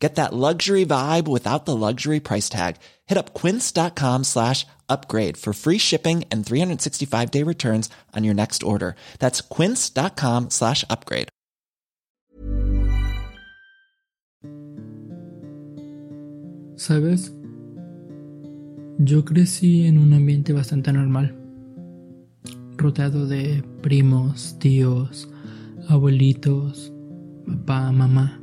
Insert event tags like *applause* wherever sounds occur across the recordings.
Get that luxury vibe without the luxury price tag. Hit up quince.com slash upgrade for free shipping and 365 day returns on your next order. That's quince.com slash upgrade. ¿Sabes? Yo crecí en un ambiente bastante normal, rodeado de primos, tíos, abuelitos, papá, mamá.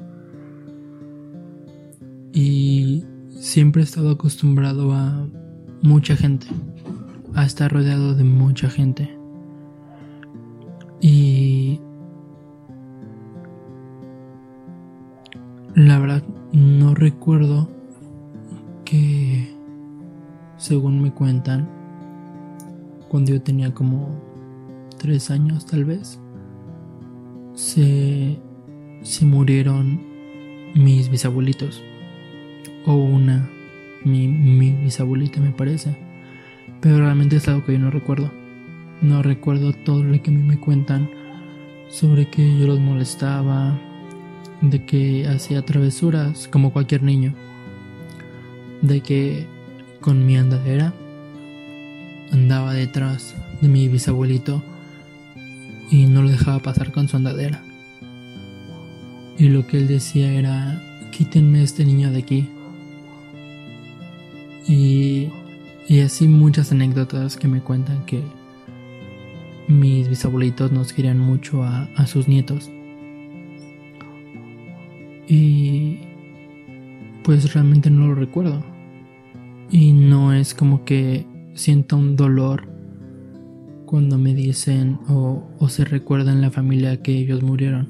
Y siempre he estado acostumbrado a mucha gente, a estar rodeado de mucha gente. Y la verdad no recuerdo que, según me cuentan, cuando yo tenía como tres años tal vez, se, se murieron mis bisabuelitos. O una, mi, mi bisabuelita me parece. Pero realmente es algo que yo no recuerdo. No recuerdo todo lo que a mí me cuentan sobre que yo los molestaba, de que hacía travesuras como cualquier niño, de que con mi andadera andaba detrás de mi bisabuelito y no lo dejaba pasar con su andadera. Y lo que él decía era, quítenme este niño de aquí. Y, y así muchas anécdotas que me cuentan que mis bisabuelitos nos querían mucho a, a sus nietos. Y pues realmente no lo recuerdo. Y no es como que sienta un dolor cuando me dicen o, o se recuerdan la familia que ellos murieron.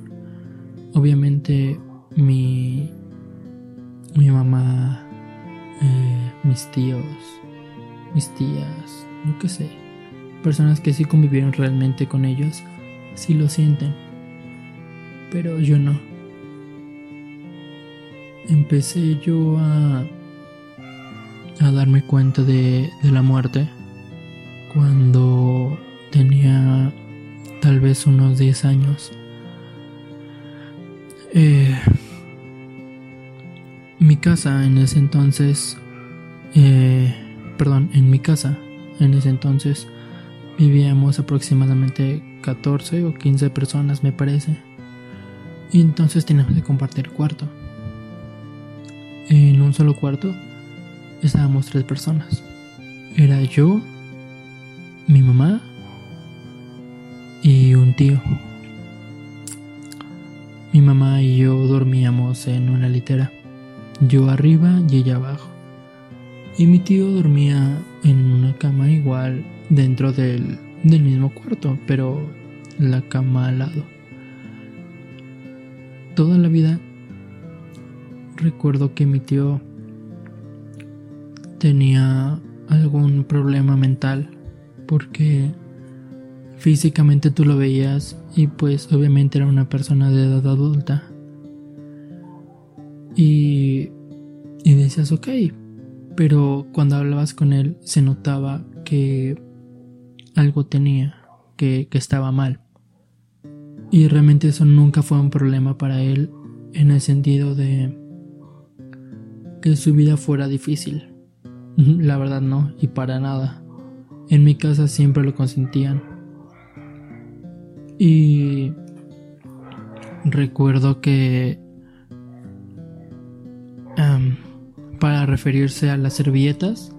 Obviamente mi, mi mamá, eh, mis tíos, mis tías, no qué sé, personas que sí convivieron realmente con ellos, sí lo sienten, pero yo no. Empecé yo a, a darme cuenta de, de la muerte cuando tenía tal vez unos 10 años. Eh, mi casa en ese entonces, eh, perdón, en mi casa en ese entonces vivíamos aproximadamente 14 o 15 personas me parece. Y entonces teníamos que compartir cuarto. En un solo cuarto estábamos tres personas. Era yo, mi mamá y un tío. Mi mamá y yo dormíamos en una litera, yo arriba y ella abajo. Y mi tío dormía en una cama igual dentro del, del mismo cuarto, pero la cama al lado. Toda la vida recuerdo que mi tío tenía algún problema mental porque físicamente tú lo veías y pues obviamente era una persona de edad adulta. Y, y decías, ok, pero cuando hablabas con él se notaba que algo tenía, que, que estaba mal. Y realmente eso nunca fue un problema para él en el sentido de que su vida fuera difícil. La verdad no, y para nada. En mi casa siempre lo consentían. Y recuerdo que em, para referirse a las servilletas,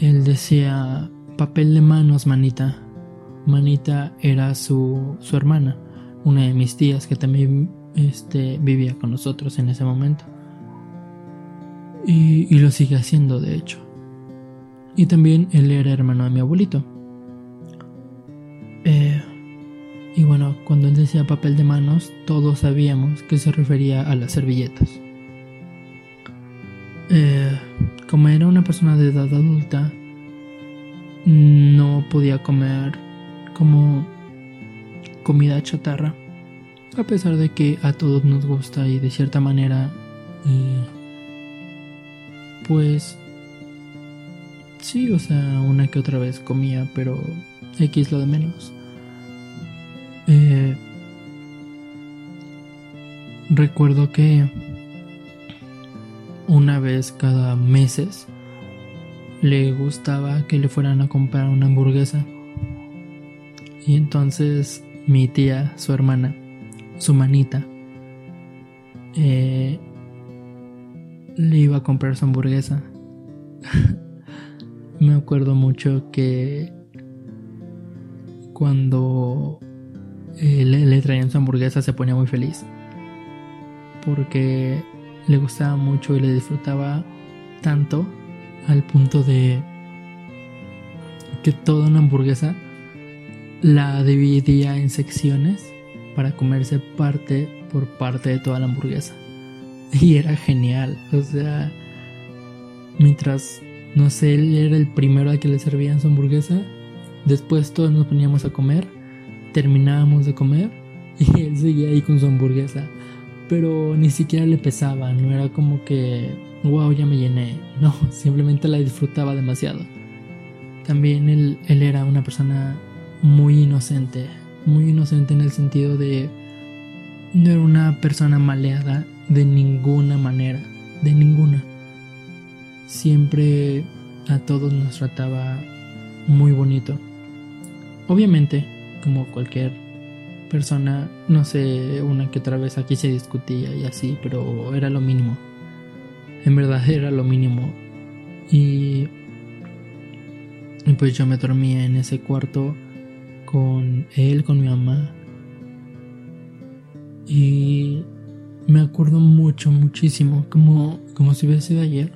él decía papel de manos, manita. Manita era su, su hermana, una de mis tías que también este, vivía con nosotros en ese momento. Y, y lo sigue haciendo, de hecho. Y también él era hermano de mi abuelito. Eh, y bueno, cuando él decía papel de manos, todos sabíamos que se refería a las servilletas. Eh, como era una persona de edad adulta, no podía comer como comida chatarra. A pesar de que a todos nos gusta y de cierta manera, eh, pues sí, o sea, una que otra vez comía, pero X lo de menos. Eh, recuerdo que una vez cada meses le gustaba que le fueran a comprar una hamburguesa. Y entonces mi tía, su hermana, su manita, eh, le iba a comprar su hamburguesa. *laughs* Me acuerdo mucho que cuando eh, le, traían su hamburguesa se ponía muy feliz. Porque le gustaba mucho y le disfrutaba tanto al punto de que toda una hamburguesa la dividía en secciones para comerse parte por parte de toda la hamburguesa. Y era genial, o sea, mientras, no sé, él era el primero a que le servían su hamburguesa, después todos nos poníamos a comer, terminábamos de comer *laughs* y él seguía ahí con su hamburguesa. Pero ni siquiera le pesaba, no era como que, wow, ya me llené. *laughs* No, simplemente la disfrutaba demasiado. También él, él era una persona muy inocente, muy inocente en el sentido de no era una persona maleada de ninguna manera, de ninguna. Siempre a todos nos trataba muy bonito. Obviamente, como cualquier persona, no sé, una que otra vez aquí se discutía y así, pero era lo mínimo. En verdad era lo mínimo. Y, y pues yo me dormía en ese cuarto con él, con mi mamá. Y me acuerdo mucho, muchísimo, como, como si hubiese sido ayer.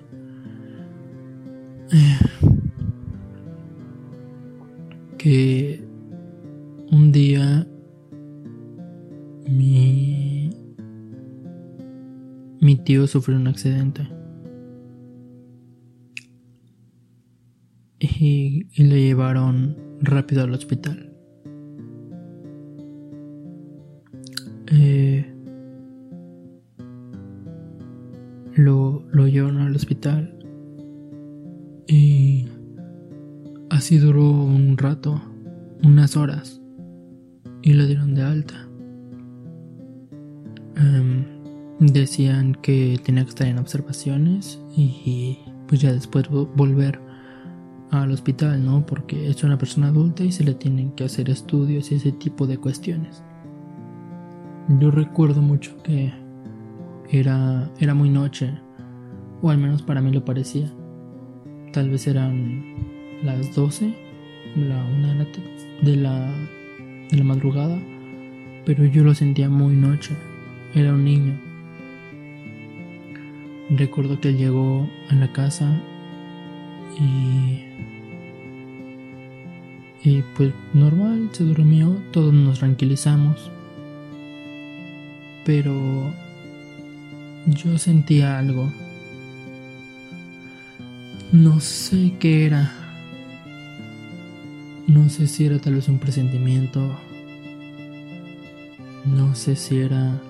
*sighs* Que un día mi, mi tío sufrió un accidente. Y, le llevaron rápido al hospital. Eh, lo, lo llevaron al hospital y así duró un rato, unas horas, decían que tenía que estar en observaciones y pues ya después volver al hospital, ¿no? Porque es una persona adulta y se le tienen que hacer estudios y ese tipo de cuestiones. Yo recuerdo mucho que era, era muy noche, o al menos para mí lo parecía. Tal vez eran las 12, la una de la, de la madrugada, pero yo lo sentía muy noche. Era un niño. Recuerdo que él llegó a la casa y y pues normal, se durmió, todos nos tranquilizamos pero yo sentía algo. No sé qué era. No sé si era tal vez un presentimiento. No sé si era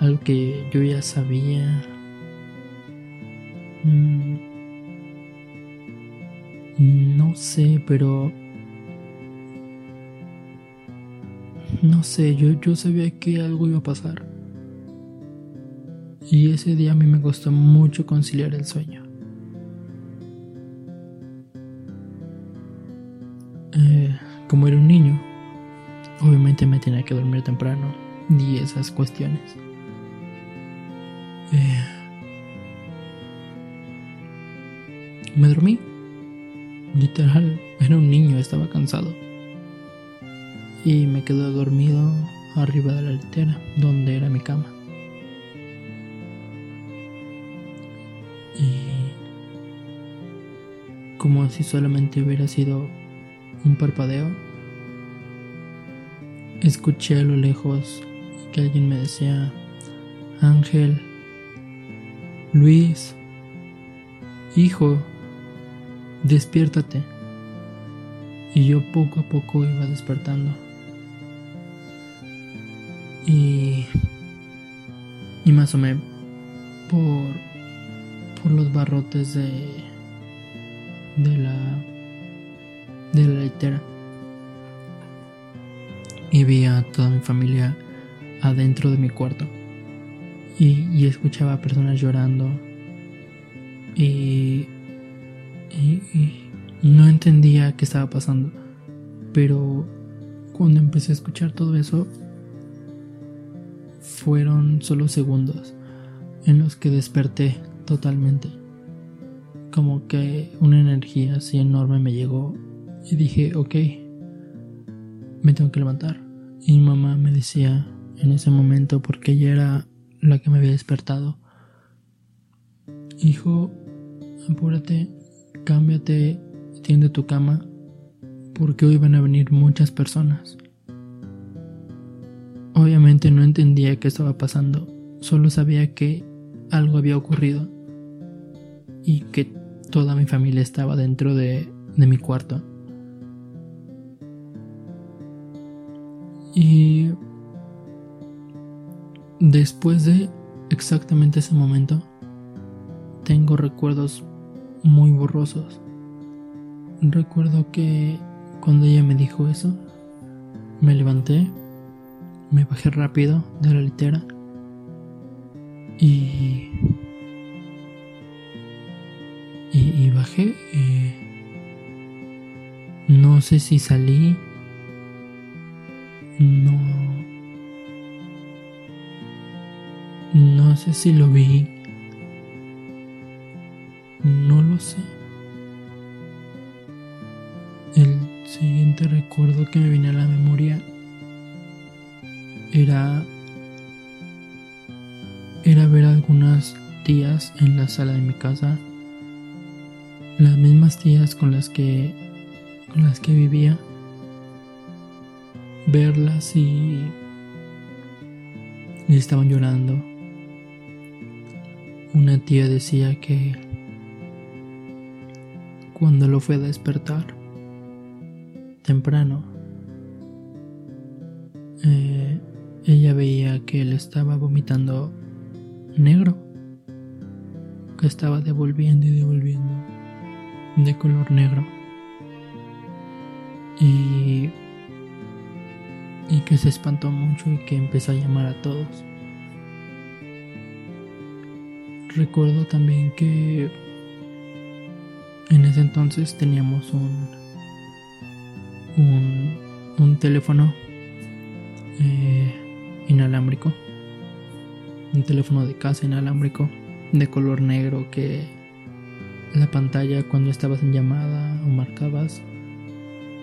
algo que yo ya sabía. Mm. No sé, pero No sé, yo, yo sabía que algo iba a pasar. Y ese día a mí me costó mucho conciliar el sueño. Eh, como era un niño, obviamente me tenía que dormir temprano y esas cuestiones. Me dormí. Literal, era un niño, estaba cansado y me quedé dormido arriba de la litera, donde era mi cama. Y como si solamente hubiera sido un parpadeo, escuché a lo lejos que alguien me decía, Ángel, Luis, hijo, despiértate. Y yo poco a poco iba despertando. Y, y me asomé por, por los barrotes de, de la de la litera. Y vi a toda mi familia adentro de mi cuarto. Y, y escuchaba a personas llorando. Y, y, no entendía qué estaba pasando pero cuando empecé a escuchar todo eso fueron solo segundos en los que desperté totalmente como que una energía así enorme me llegó y dije, ok, me tengo que levantar. Y mi mamá me decía en ese momento, porque ella era la que me había despertado, hijo, apúrate, cámbiate, tiende tu cama, porque hoy van a venir muchas personas. Obviamente no entendía qué estaba pasando, solo sabía que algo había ocurrido y que toda mi familia estaba dentro de, de mi cuarto. Y después de exactamente ese momento, tengo recuerdos muy borrosos. Recuerdo que cuando ella me dijo eso, me levanté, me bajé rápido de la litera y y, bajé. Eh, no sé si salí no. No sé si lo vi. El siguiente recuerdo que me viene a la memoria era era ver algunas tías en la sala de mi casa. Las mismas tías con las que con las que vivía. Verlas y, y estaban llorando. Una tía decía que cuando lo fue a despertar temprano, eh, ella veía que él estaba vomitando negro, que estaba devolviendo y devolviendo de color negro. Y y que se espantó mucho y que empezó a llamar a todos. Recuerdo también que en ese entonces teníamos un un, teléfono eh, inalámbrico, un teléfono de casa inalámbrico de color negro que la pantalla cuando estabas en llamada o marcabas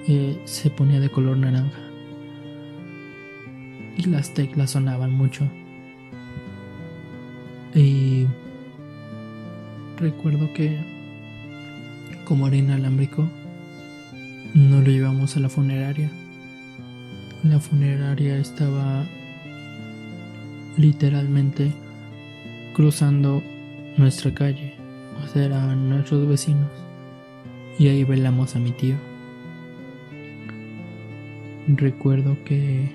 eh, se ponía de color naranja y las teclas sonaban mucho. Y recuerdo que como era inalámbrico, no lo llevamos a la funeraria. La funeraria estaba literalmente cruzando nuestra calle, o sea, eran nuestros vecinos. Y ahí velamos a mi tío. Recuerdo que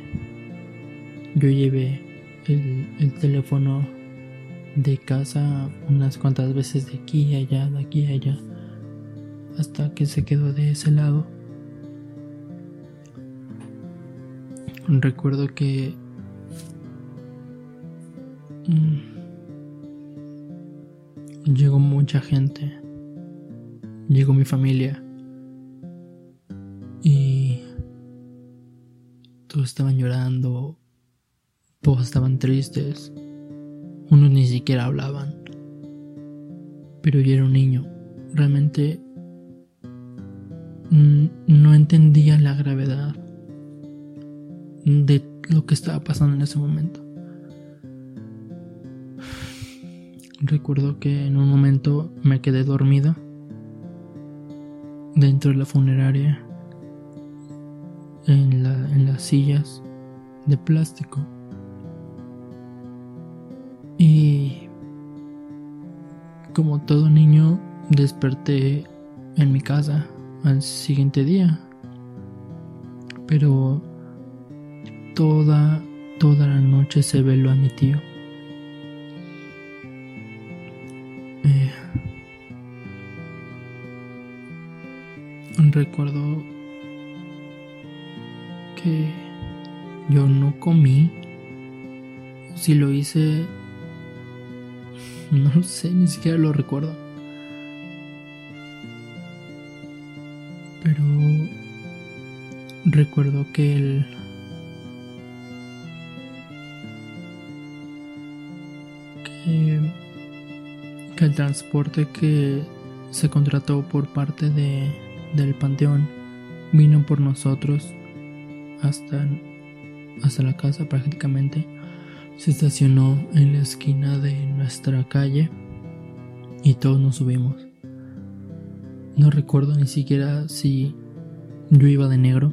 yo llevé el, teléfono de casa unas cuantas veces de aquí a allá, de aquí a allá, hasta que se quedó de ese lado. Recuerdo que mm, llegó mucha gente, llegó mi familia y todos estaban llorando todos estaban tristes. Unos ni siquiera hablaban. Pero yo era un niño. Realmente no entendía la gravedad de lo que estaba pasando en ese momento. Recuerdo que en un momento me quedé dormido dentro de la funeraria en, la, en las sillas de plástico y como todo niño desperté en mi casa al siguiente día. Pero toda toda la noche se veló a mi tío. Eh, recuerdo que yo no comí. Si lo hice, *laughs* no lo sé, ni siquiera lo recuerdo. Recuerdo que el que, el transporte que se contrató por parte de, del panteón vino por nosotros hasta, hasta la casa prácticamente. Se estacionó en la esquina de nuestra calle y todos nos subimos. No recuerdo ni siquiera si yo iba de negro,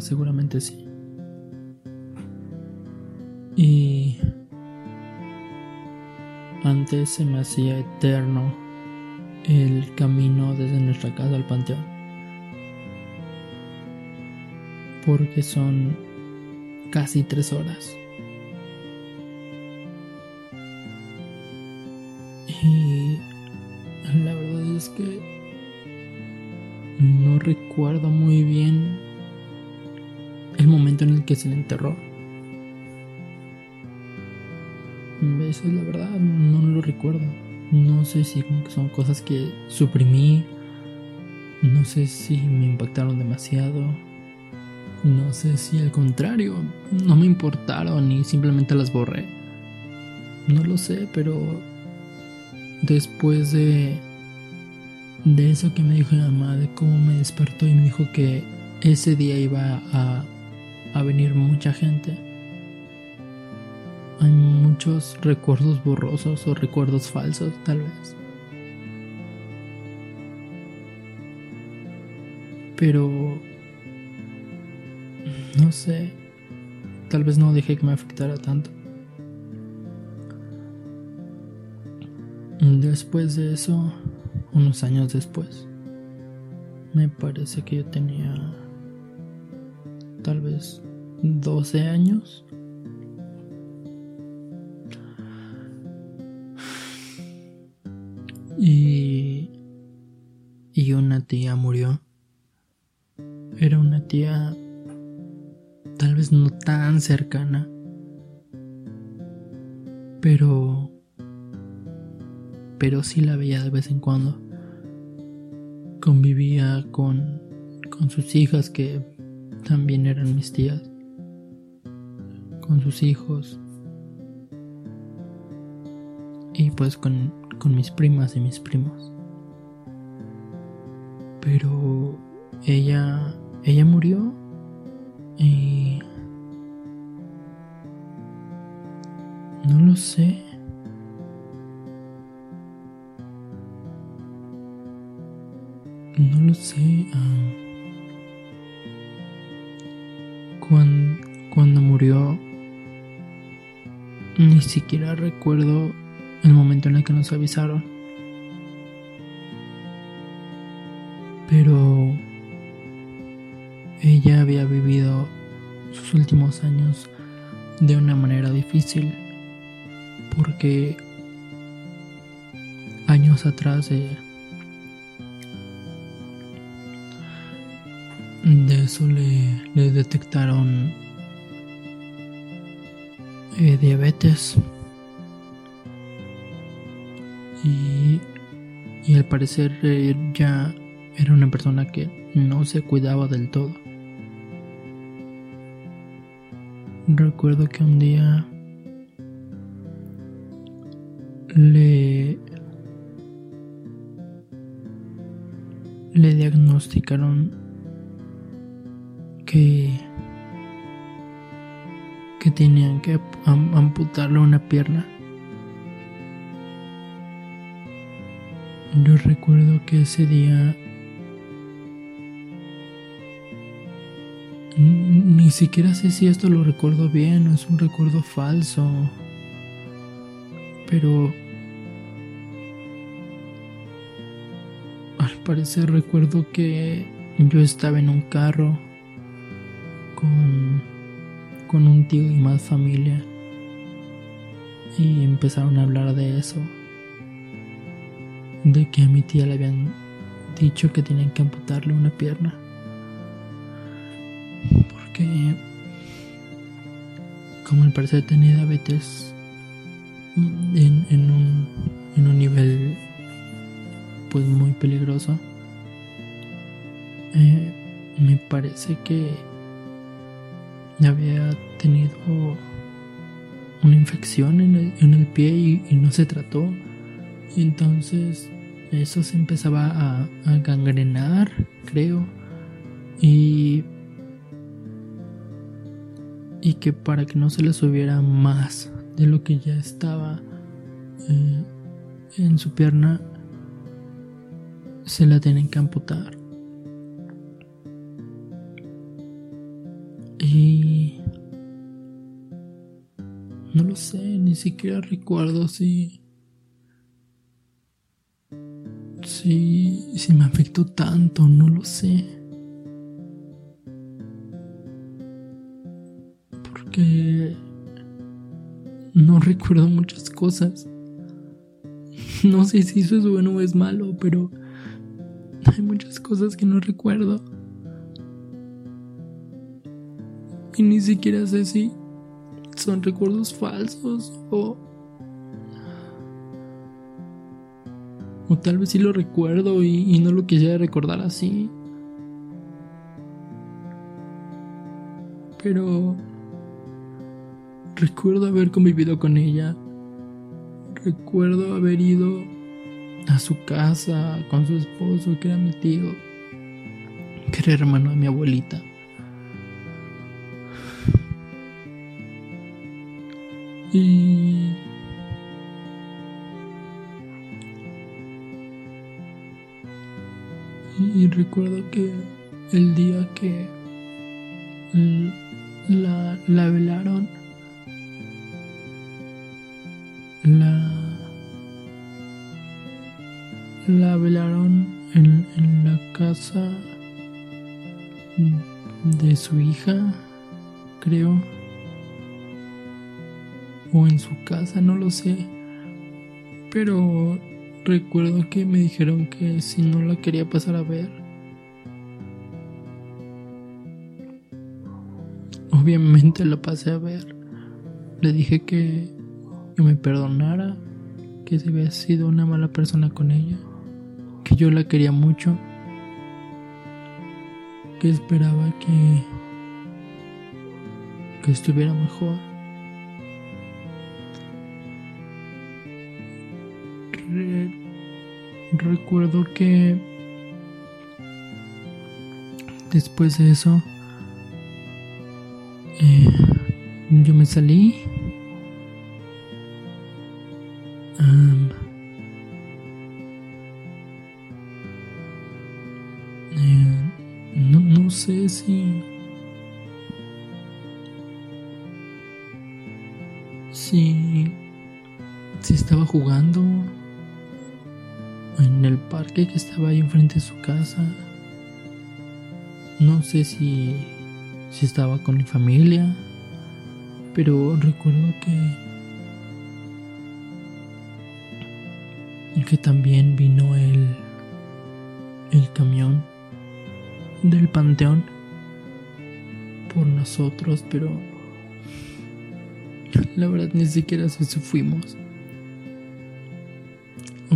seguramente sí. Y antes se me hacía eterno el camino desde nuestra casa al panteón. Porque son casi tres horas. Se le enterró. Eso es la verdad, no lo recuerdo. No sé si son cosas que suprimí. No sé si me impactaron demasiado. No sé si al contrario, no me importaron y simplemente las borré. No lo sé, pero después de de eso que me dijo mi mamá, de cómo me despertó y me dijo que ese día iba a, a venir mucha gente hay muchos recuerdos borrosos o recuerdos falsos, tal vez. Pero... No sé. Tal vez no dejé que me afectara tanto. Después de eso, unos años después, me parece que yo tenía vez 12 años. Y, y una tía murió. Era una tía tal vez no tan cercana, pero pero sí la veía de vez en cuando. Convivía con con sus hijas que también eran mis tías, con sus hijos y pues con con mis primas y mis primos. Pero ella, ella murió recuerdo el momento en el que nos avisaron. Pero ella había vivido sus últimos años de una manera difícil porque años atrás de, eso le, le detectaron eh, diabetes parecer eh, ya era una persona que no se cuidaba del todo. Recuerdo que un día le le diagnosticaron que que tenían que amputarle una pierna recuerdo que ese día ni siquiera sé si esto lo recuerdo bien o es un recuerdo falso. Pero al parecer recuerdo que yo estaba en un carro con con un tío y más familia y empezaron a hablar de eso, de que a mi tía le habían dicho que tenían que amputarle una pierna, porque como al parecer tenía diabetes un, en un nivel pues muy peligroso, eh, me parece que había tenido una infección en el, en el pie y, no se trató. Y entonces eso se empezaba a, a gangrenar, creo. Y, y que para que no se le subiera más de lo que ya estaba eh, en su pierna, se la tienen que amputar. Y no lo sé, ni siquiera recuerdo si. Si. me afectó tanto, no lo sé. Porque. No recuerdo muchas cosas. No sé si eso es bueno o es malo, pero. Hay muchas cosas que no recuerdo. Y ni siquiera sé si son recuerdos falsos o... O tal vez sí lo recuerdo y, no lo quisiera recordar así. Pero... Recuerdo haber convivido con ella. Recuerdo haber ido a su casa con su esposo, que era mi tío, que era hermano de mi abuelita. Y... Y recuerdo que el día que la, la velaron, la, la velaron en, en la casa de su hija, creo o en su casa, no lo sé. Pero recuerdo que me dijeron que si no la quería pasar a ver, obviamente la pasé a ver. Le dije que, me perdonara, que se había sido una mala persona con ella, que yo la quería mucho, que esperaba que, que estuviera mejor. Recuerdo que después de eso eh, yo me salí sé si, si estaba con mi familia, pero recuerdo que que también vino el el camión del panteón por nosotros, pero la verdad ni siquiera sé si fuimos.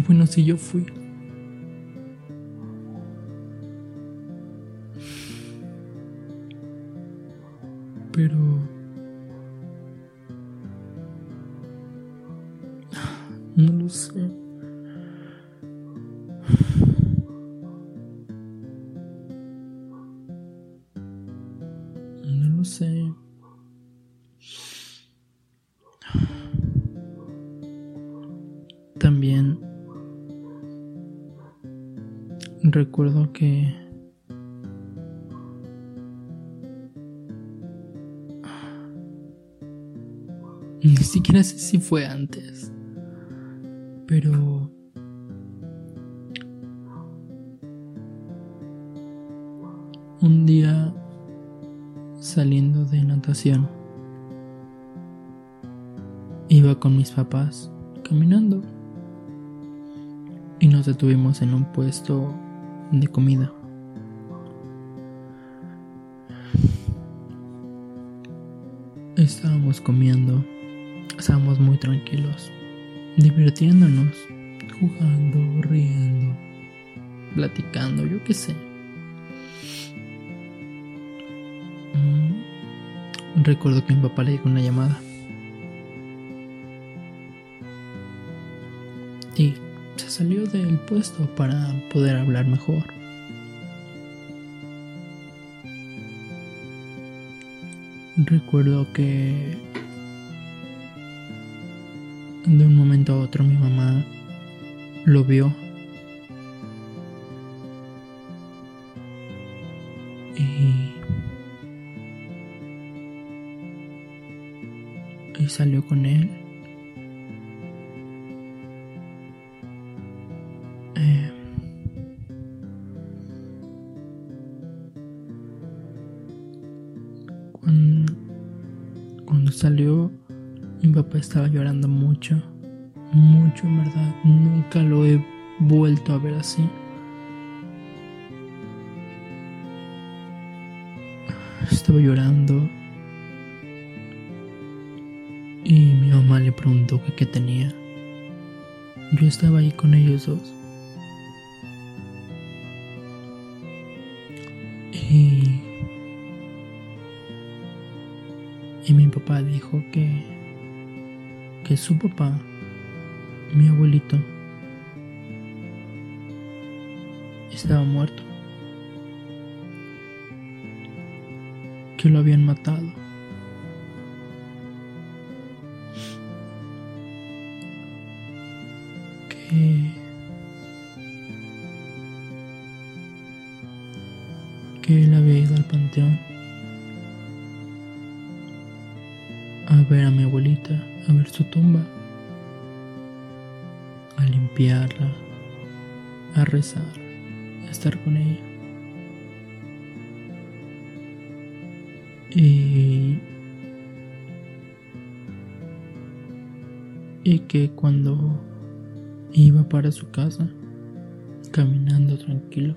Bueno, si yo fui. Ni siquiera sé si fue antes, pero un día saliendo de natación iba con mis papás caminando y nos detuvimos en un puesto de comida. Estábamos comiendo, estábamos muy tranquilos, divirtiéndonos, jugando, riendo, platicando, yo qué sé. Mm, recuerdo que mi papá le dio una llamada. Y se salió del puesto para poder hablar mejor. Recuerdo que a otro mi mamá lo vio y salió con él. Que su papá, a ver a mi abuelita, a ver su tumba, a limpiarla, a rezar, a estar con ella. Y, y que cuando iba para su casa, caminando tranquilo,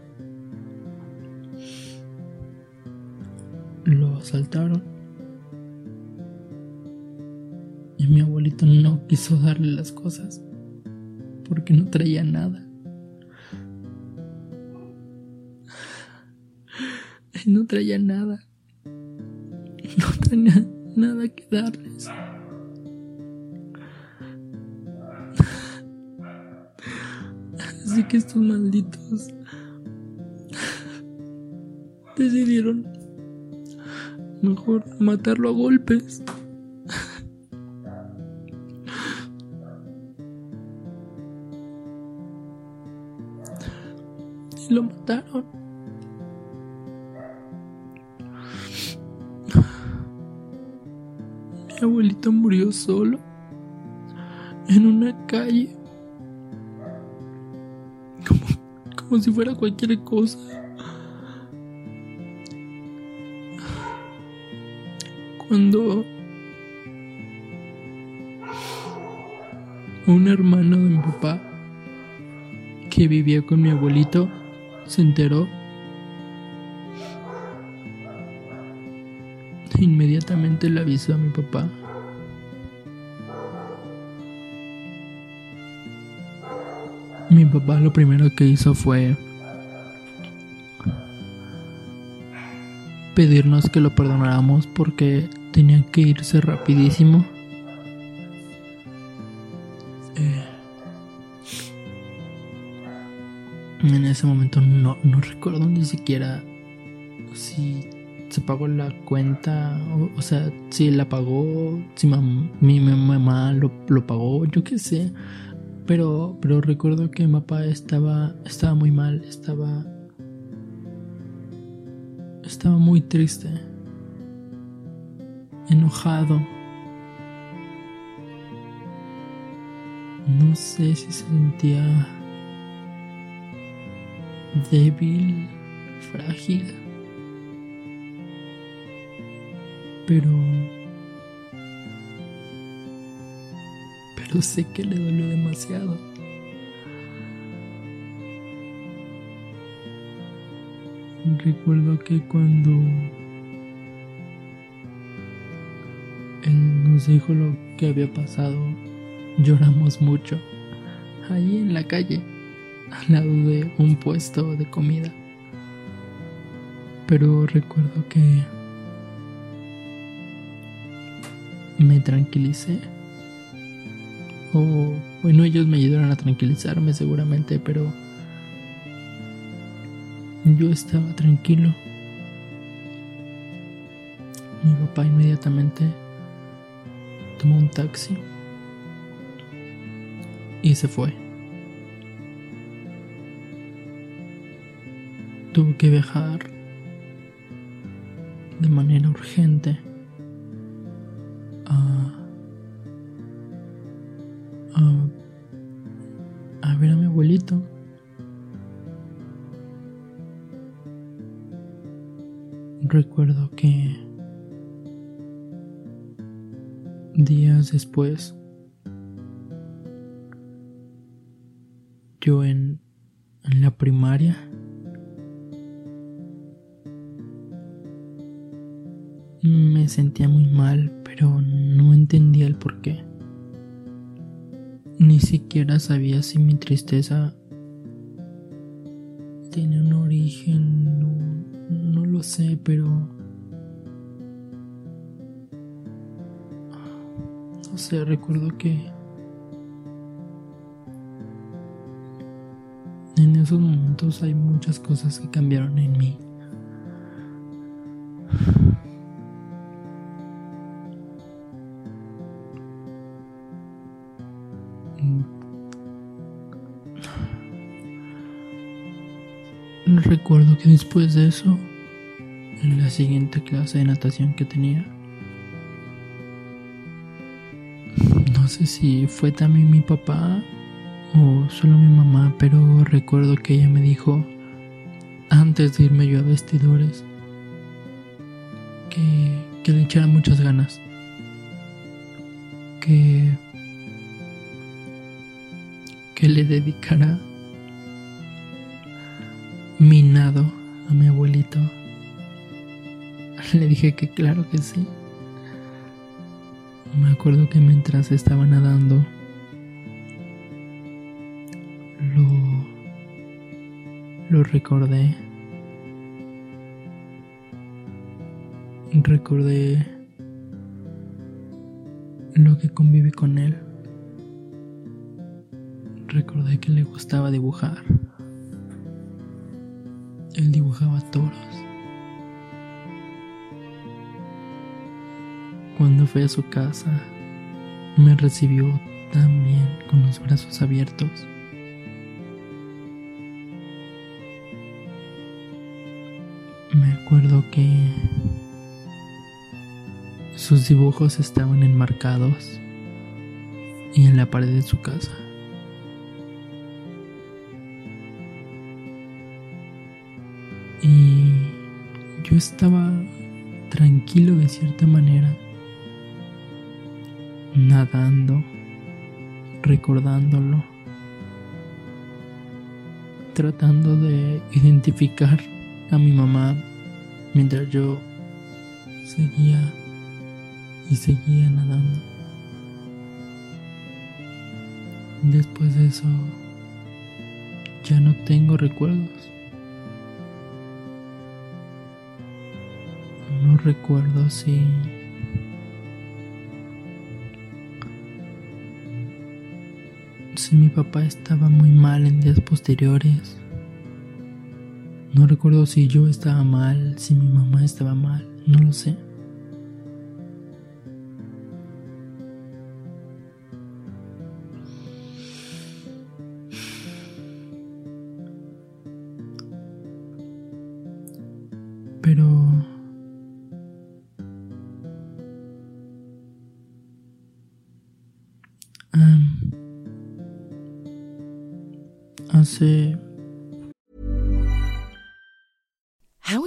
lo asaltaron. Mi abuelito no quiso darle las cosas porque no traía nada. No traía nada. No tenía nada que darles. Así que estos malditos decidieron mejor matarlo a golpes. Cualquier cosa. Cuando un hermano de mi papá que vivía con mi abuelito se enteró, inmediatamente le avisó a mi papá. Mi papá lo primero que hizo fue pedirnos que lo perdonáramos porque tenía que irse rapidísimo. Eh, en ese momento no, no recuerdo ni siquiera si se pagó la cuenta, o, sea, si la pagó, si mam- mi, mi mamá lo, lo pagó, yo qué sé. Pero, pero recuerdo que mi papá estaba, estaba muy mal, estaba estaba muy triste, enojado. No sé si se sentía débil, frágil, pero pero sé que le dolió demasiado. Recuerdo que cuando él nos dijo lo que había pasado, lloramos mucho, ahí en la calle, al lado de un puesto de comida. Pero recuerdo que me tranquilicé. O bueno, ellos me ayudaron a tranquilizarme seguramente, pero yo estaba tranquilo. Mi papá inmediatamente tomó un taxi y se fue. Tuvo que viajar de manera urgente después yo en, en la primaria me sentía muy mal, pero no entendía el por qué. Ni siquiera sabía si mi tristeza que cambiaron en mí. Recuerdo que después de eso, en la siguiente clase de natación que tenía, no sé si fue también mi papá o solo mi mamá, pero recuerdo que ella me dijo, antes de irme yo a vestidores, que, que le echara muchas ganas, que, que le dedicara minado a mi abuelito. Le dije que claro que sí. Me acuerdo que mientras estaba nadando, lo recordé. Recordé lo que conviví con él. Recordé que le gustaba dibujar. Él dibujaba toros. Cuando fui a su casa, me recibió tan bien con los brazos abiertos. Me acuerdo que sus dibujos estaban enmarcados y en la pared de su casa. Y yo estaba tranquilo de cierta manera, nadando, recordándolo, tratando de identificar a mi mamá mientras yo seguía y seguía nadando. Después de eso, ya no tengo recuerdos. No recuerdo si... Si mi papá estaba muy mal en días posteriores. No recuerdo si yo estaba mal, si mi mamá estaba mal, no lo sé. Pero hace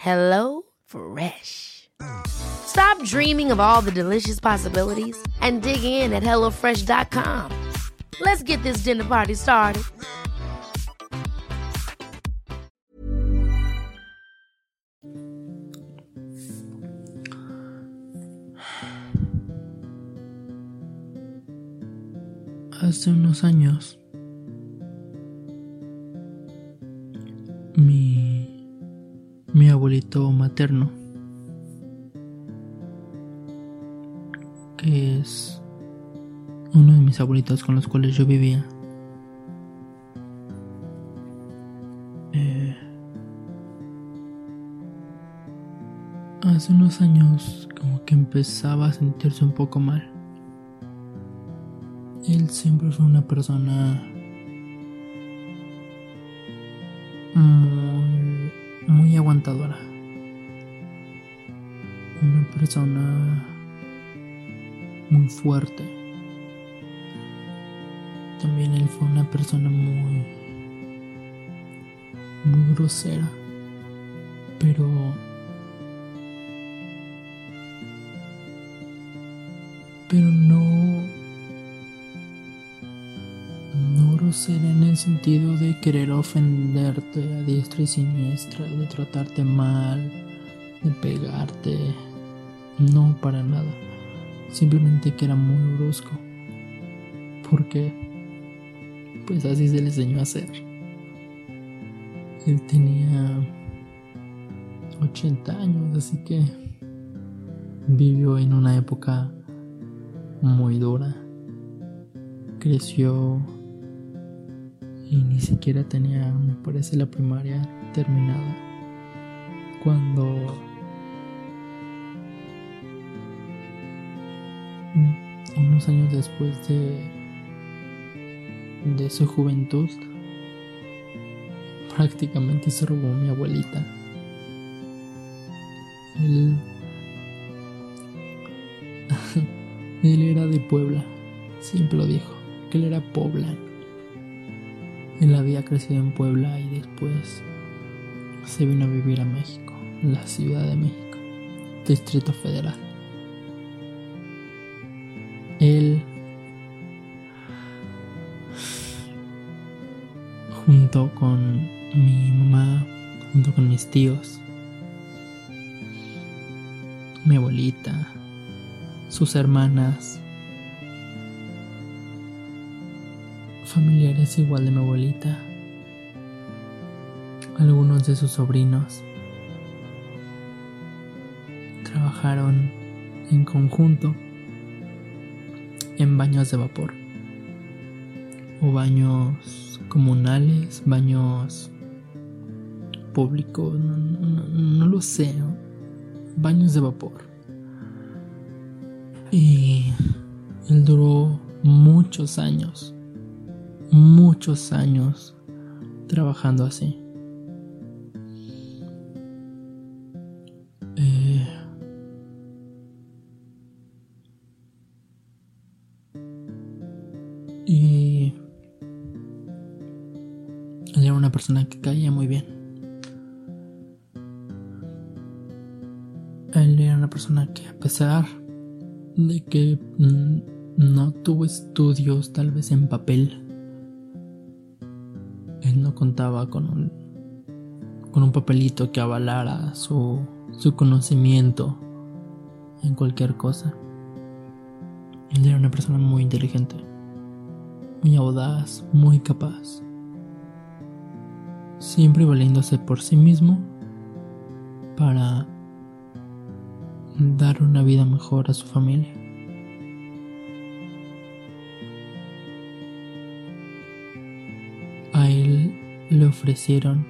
Hello Fresh. Stop dreaming of all the delicious possibilities and dig in at HelloFresh.com. Let's get this dinner party started. Hace unos años, mi, mi abuelito materno, que es uno de mis abuelitos con los cuales yo vivía, eh, hace unos años como que empezaba a sentirse un poco mal. Él siempre fue una persona aguantadora. Una persona muy fuerte. También él fue una persona muy, muy grosera. Pero sentido de querer ofenderte a diestra y siniestra, de tratarte mal, de pegarte. No, para nada. Simplemente que era muy brusco. Porque, pues así se le enseñó a hacer. Él tenía 80 años, así que vivió en una época muy dura. Creció y ni siquiera tenía, me parece, la primaria terminada. Cuando unos años después de de su juventud prácticamente se robó mi abuelita. Él *laughs* él era de Puebla, siempre lo dijo, que él era poblano. Él había crecido en Puebla y después se vino a vivir a México, la Ciudad de México, Distrito Federal. Él, junto con mi mamá, junto con mis tíos, mi abuelita, sus hermanas, igual de mi abuelita, algunos de sus sobrinos trabajaron en conjunto en baños de vapor o baños comunales, baños públicos, no lo sé, baños de vapor. Y él duró muchos años, muchos años trabajando así. Eh, y él era una persona que caía muy bien. persona que a pesar de que mm, no tuvo estudios tal vez en papel, él contaba con un, con un papelito que avalara su, su conocimiento en cualquier cosa. Él era una persona muy inteligente, muy audaz, muy capaz, siempre valiéndose por sí mismo para dar una vida mejor a su familia. Le ofrecieron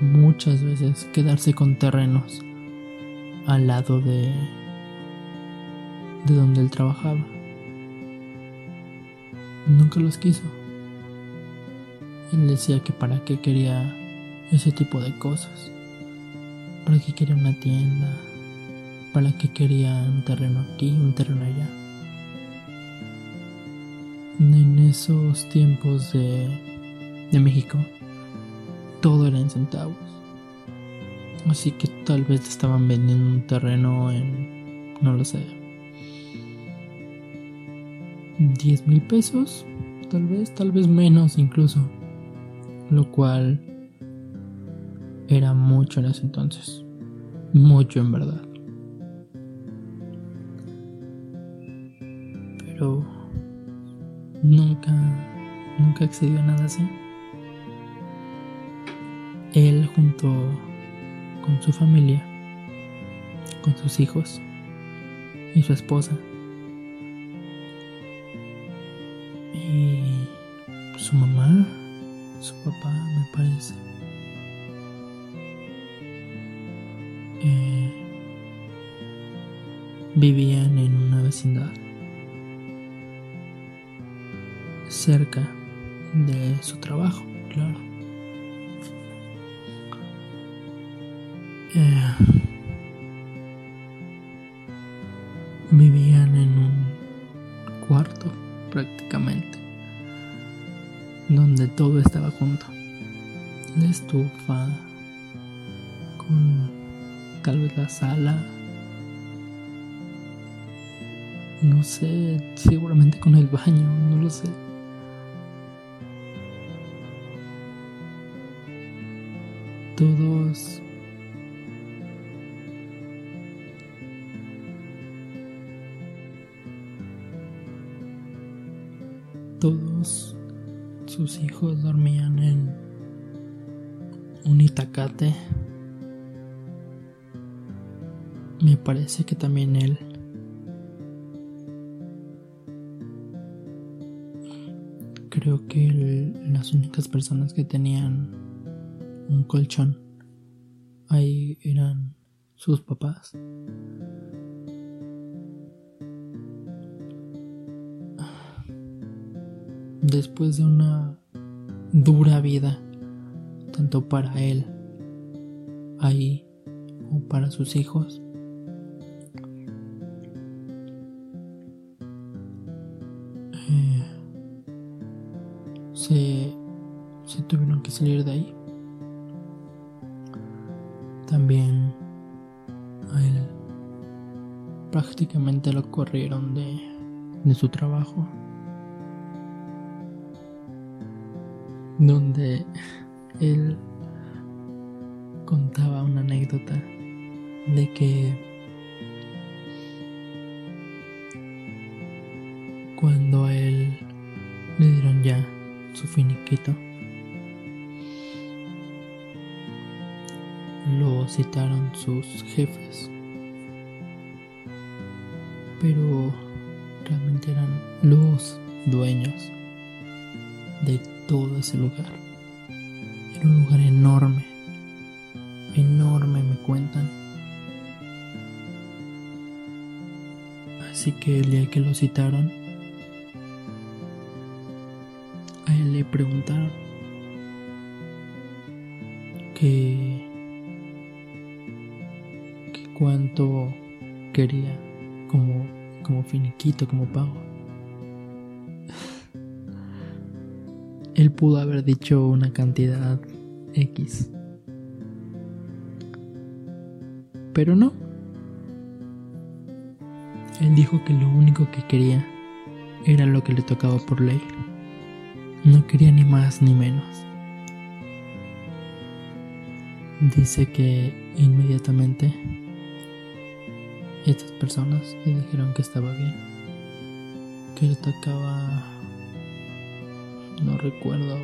muchas veces quedarse con terrenos al lado de de donde él trabajaba. Nunca los quiso. Él decía que para qué quería ese tipo de cosas. Para qué quería una tienda. Para qué quería un terreno aquí, un terreno allá. En esos tiempos de, de México, todo era en centavos. Así que tal vez estaban vendiendo un terreno en, no lo sé, 10 mil pesos, tal vez, tal vez menos incluso, lo cual era mucho en ese entonces, mucho en verdad. Pero nunca, nunca accedió a nada así. Él junto con su familia, con sus hijos y su esposa, y su mamá, su papá, me parece. Eh, vivían en una vecindad cerca de su trabajo, claro. Eh, vivían en un cuarto prácticamente, donde todo estaba junto. La estufa, con tal vez la sala, no sé, seguramente con el baño, no lo sé. Todos sus hijos dormían en un itacate. Me parece que también él. Creo que las únicas personas que tenían un colchón ahí eran sus papás. después de una dura vida, tanto para él ahí o para sus hijos. Eh, se, se tuvieron que salir de ahí. También a él prácticamente lo corrieron de, de su trabajo. Que lo citaron, a él le preguntaron que, que cuánto quería como, como finiquito, como pago. *laughs* Él pudo haber dicho una cantidad X. Pero no. Él dijo que lo único que quería era lo que le tocaba por ley. No quería ni más ni menos. Dice que inmediatamente estas personas le dijeron que estaba bien, que le tocaba, no recuerdo,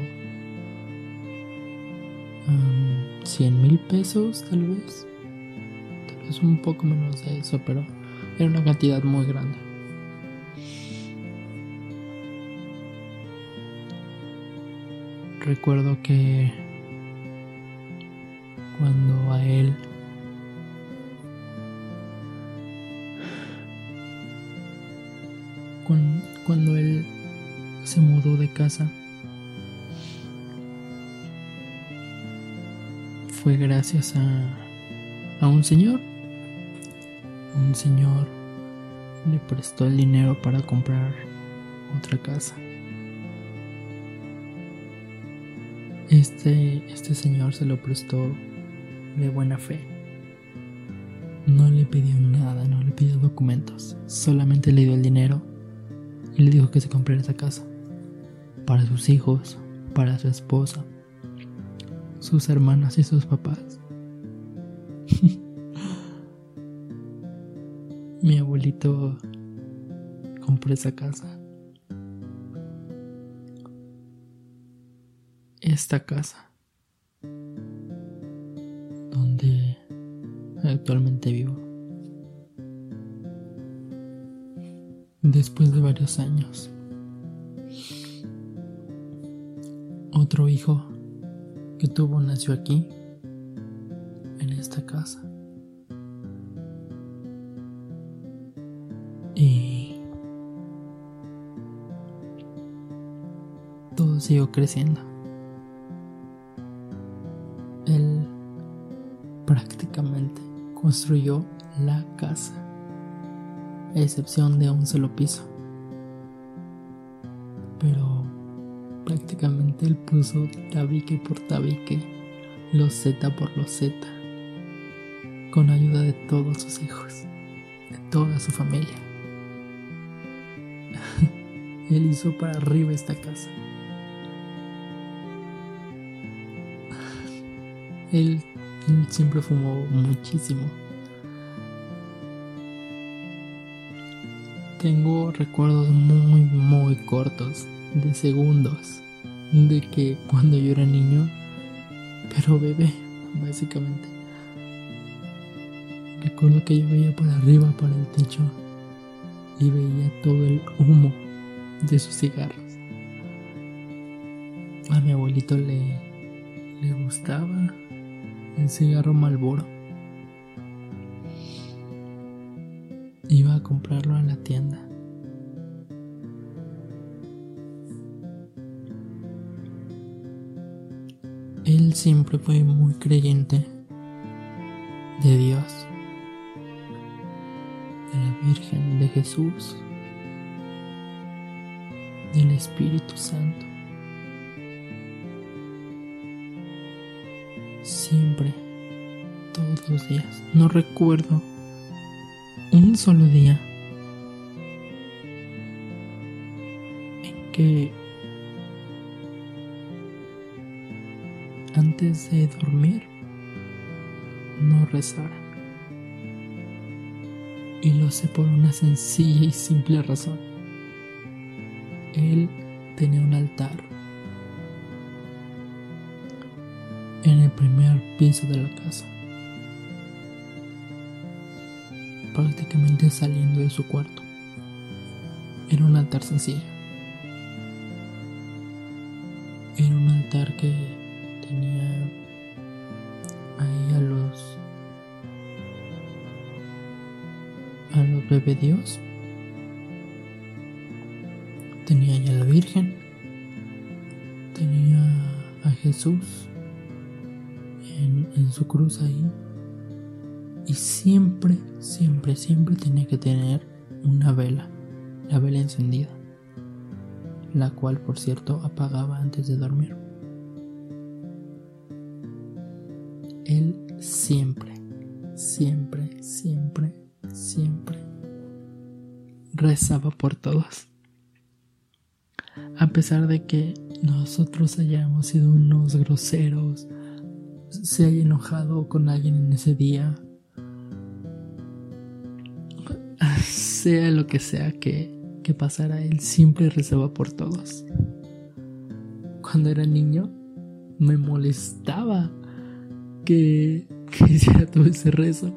100 mil pesos tal vez, tal vez un poco menos de eso, pero era una cantidad muy grande. Recuerdo que cuando a él cuando, él se mudó de casa fue gracias a, a un señor un señor le prestó el dinero para comprar otra casa. Este, este señor se lo prestó de buena fe. No le pidió nada, no le pidió documentos. Solamente le dio el dinero y le dijo que se comprara esa casa. Para sus hijos, para su esposa, sus hermanas y sus papás. *laughs* mi abuelito compró esa casa. Esta casa. Donde actualmente vivo. Después de varios años. Otro hijo que tuvo nació aquí, en esta casa. Siguió creciendo. Él prácticamente construyó la casa, a excepción de un solo piso. Pero prácticamente él puso tabique por tabique, los Z por los Z, con ayuda de todos sus hijos, de toda su familia. *laughs* él hizo para arriba esta casa. Él, siempre fumó muchísimo. Tengo recuerdos muy, muy cortos, de segundos, de que cuando yo era niño, pero bebé, básicamente. Recuerdo que yo veía por arriba, para el techo, y veía todo el humo de sus cigarros. A mi abuelito le, le gustaba el cigarro Malboro. Iba a comprarlo a la tienda. Él siempre fue muy creyente de Dios, de la Virgen, de Jesús, del Espíritu Santo. No recuerdo un solo día en que antes de dormir no rezara. Y lo sé por una sencilla y simple razón. Él tenía un altar en el primer piso de la casa, saliendo de su cuarto. Era un altar sencillo. Era un altar que tenía ahí a los a los bebé Dios. Tenía ya a la Virgen. Tenía a Jesús en, su cruz ahí. Y siempre, siempre, siempre tenía que tener una vela, la vela encendida, la cual por cierto apagaba antes de dormir. Él siempre, siempre, siempre, siempre rezaba por todos. A pesar de que nosotros hayamos sido unos groseros, se haya enojado con alguien en ese día, sea lo que sea que, que pasara, él siempre rezaba por todos. Cuando era niño, me molestaba que, que *laughs* hiciera todo ese rezo.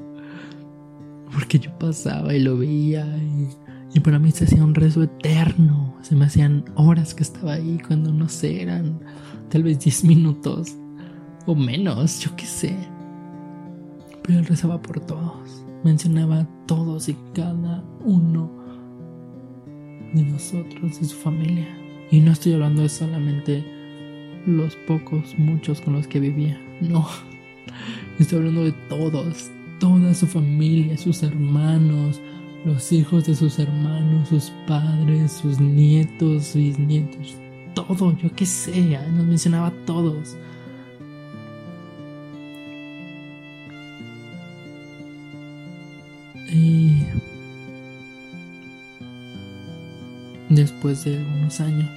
Porque yo pasaba y lo veía y, y, para mí se hacía un rezo eterno. Se me hacían horas que estaba ahí cuando no sé, eran tal vez 10 minutos o menos, yo qué sé. Pero él rezaba por todos. Mencionaba todos y cada uno de nosotros, de su familia. Y no estoy hablando de solamente los pocos, muchos con los que vivía. No, *laughs* estoy hablando de todos, toda su familia, sus hermanos, los hijos de sus hermanos, sus padres, sus nietos, sus todo, yo qué sé, nos mencionaba a todos. Y después de algunos años,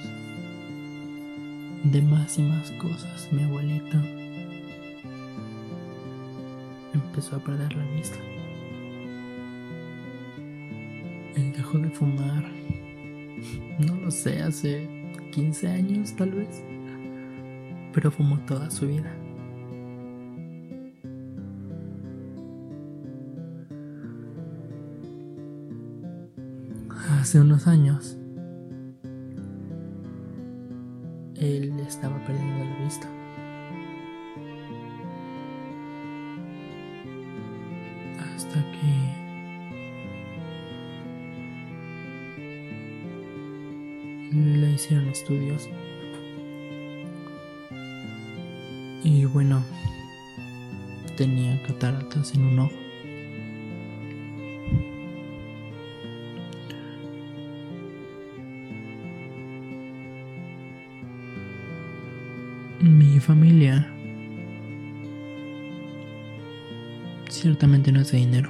de más y más cosas, mi abuelita empezó a perder la vista. Él dejó de fumar, no lo sé, hace 15 años tal vez, pero fumó toda su vida. Hace unos años, él estaba perdiendo la vista. Hasta que le hicieron estudios. Y bueno, tenía cataratas en un ojo. Familia ciertamente no es de dinero.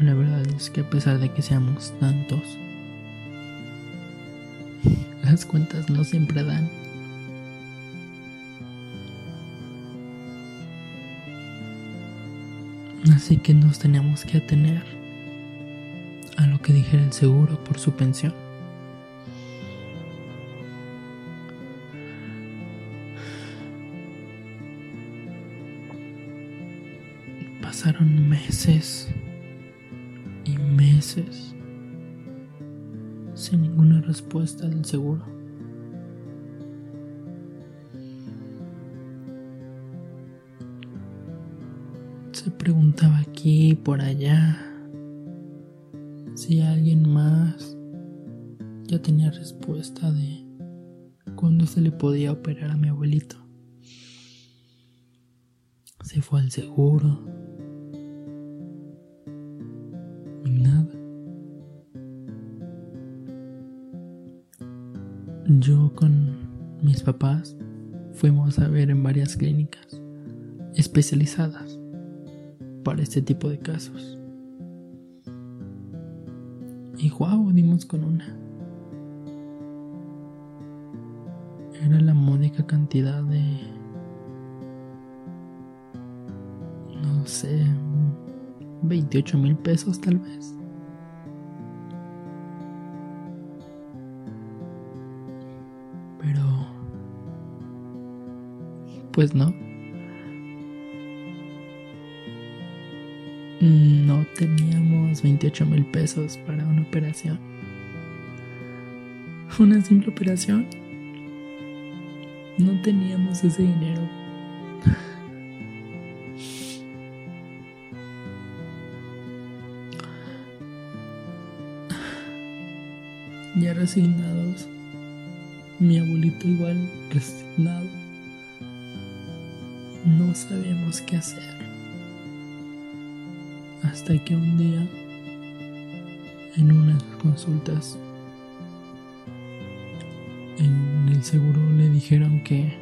La verdad es que a pesar de que seamos tantos, *laughs* las cuentas no siempre dan. Así que nos teníamos que atener a lo que dijera el seguro por su pensión. Seguro. Nada. Yo con mis papás fuimos a ver en varias clínicas especializadas para este tipo de casos. Y guau, dimos con una. Era la módica cantidad 28 mil pesos tal vez. Pero... Pues no. No teníamos 28 mil pesos para una operación. Una simple operación. No teníamos ese dinero. Resignados. Mi abuelito igual resignado. No sabíamos qué hacer. Hasta que un día, en una de sus consultas, en el seguro le dijeron que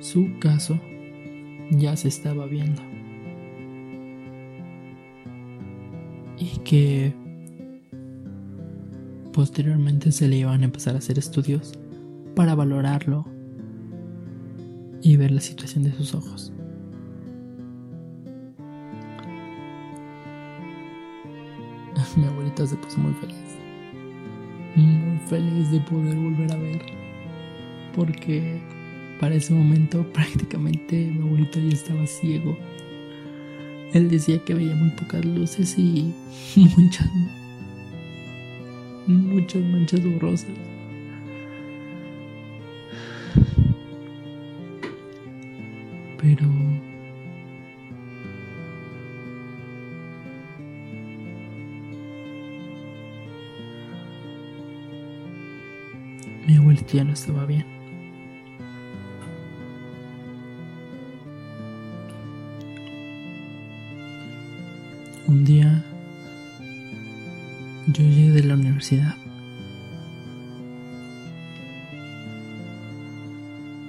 su caso ya se estaba viendo. y que posteriormente se le iban a empezar a hacer estudios para valorarlo y ver la situación de sus ojos. *laughs* Mi abuelita se puso muy feliz. Muy feliz de poder volver a ver. Porque para ese momento *laughs* prácticamente mi abuelito ya estaba ciego. Él decía que veía muy pocas luces y *laughs* muchas, muchas manchas borrosas. Pero mi abuelito ya no estaba bien. Universidad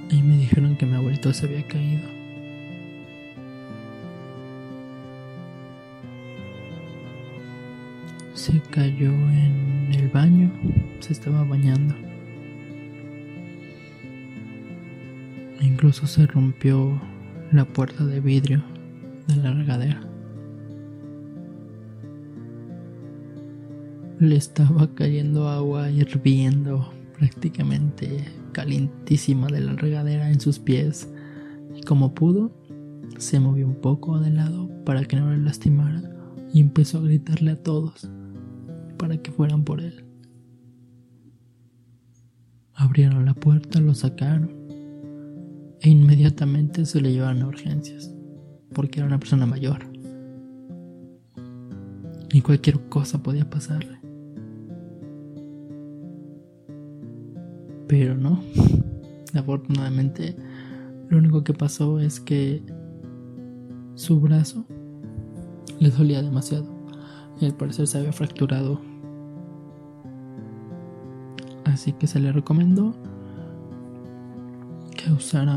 y me dijeron que mi abuelito se había caído. Se cayó en el baño, se estaba bañando. Incluso se rompió la puerta de vidrio de la regadera. *laughs* Le estaba cayendo agua hirviendo, prácticamente calientísima de la regadera en sus pies. Y como pudo, se movió un poco de lado para que no le lastimara y empezó a gritarle a todos para que fueran por él. Abrieron la puerta, lo sacaron e inmediatamente se le llevaron a urgencias porque era una persona mayor y cualquier cosa podía pasarle. Pero no. Afortunadamente, lo único que pasó es que su brazo le dolía demasiado. Y al parecer se había fracturado. Así que se le recomendó que usara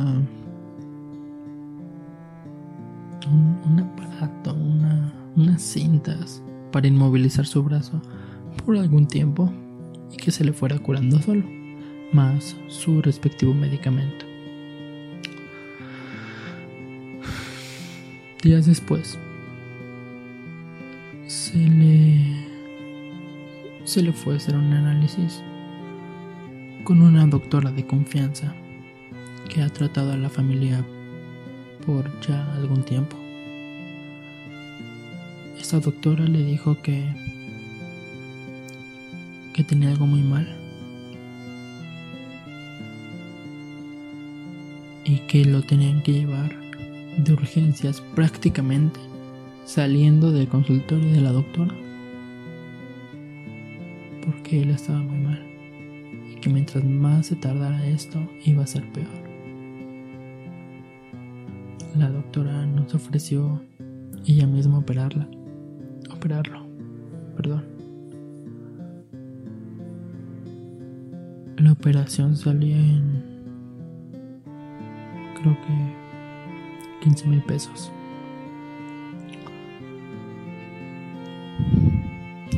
un, un aparato, una, unas cintas para inmovilizar su brazo por algún tiempo y que se le fuera curando solo más su respectivo medicamento. Días después, se le, se le fue a hacer un análisis con una doctora de confianza que ha tratado a la familia por ya algún tiempo. Esta doctora le dijo que que tenía algo muy mal y que lo tenían que llevar de urgencias prácticamente saliendo del consultorio de la doctora porque él estaba muy mal y que mientras más se tardara esto iba a ser peor. La doctora nos ofreció ella misma operarla, operarlo, perdón. La operación salía en 15 mil pesos.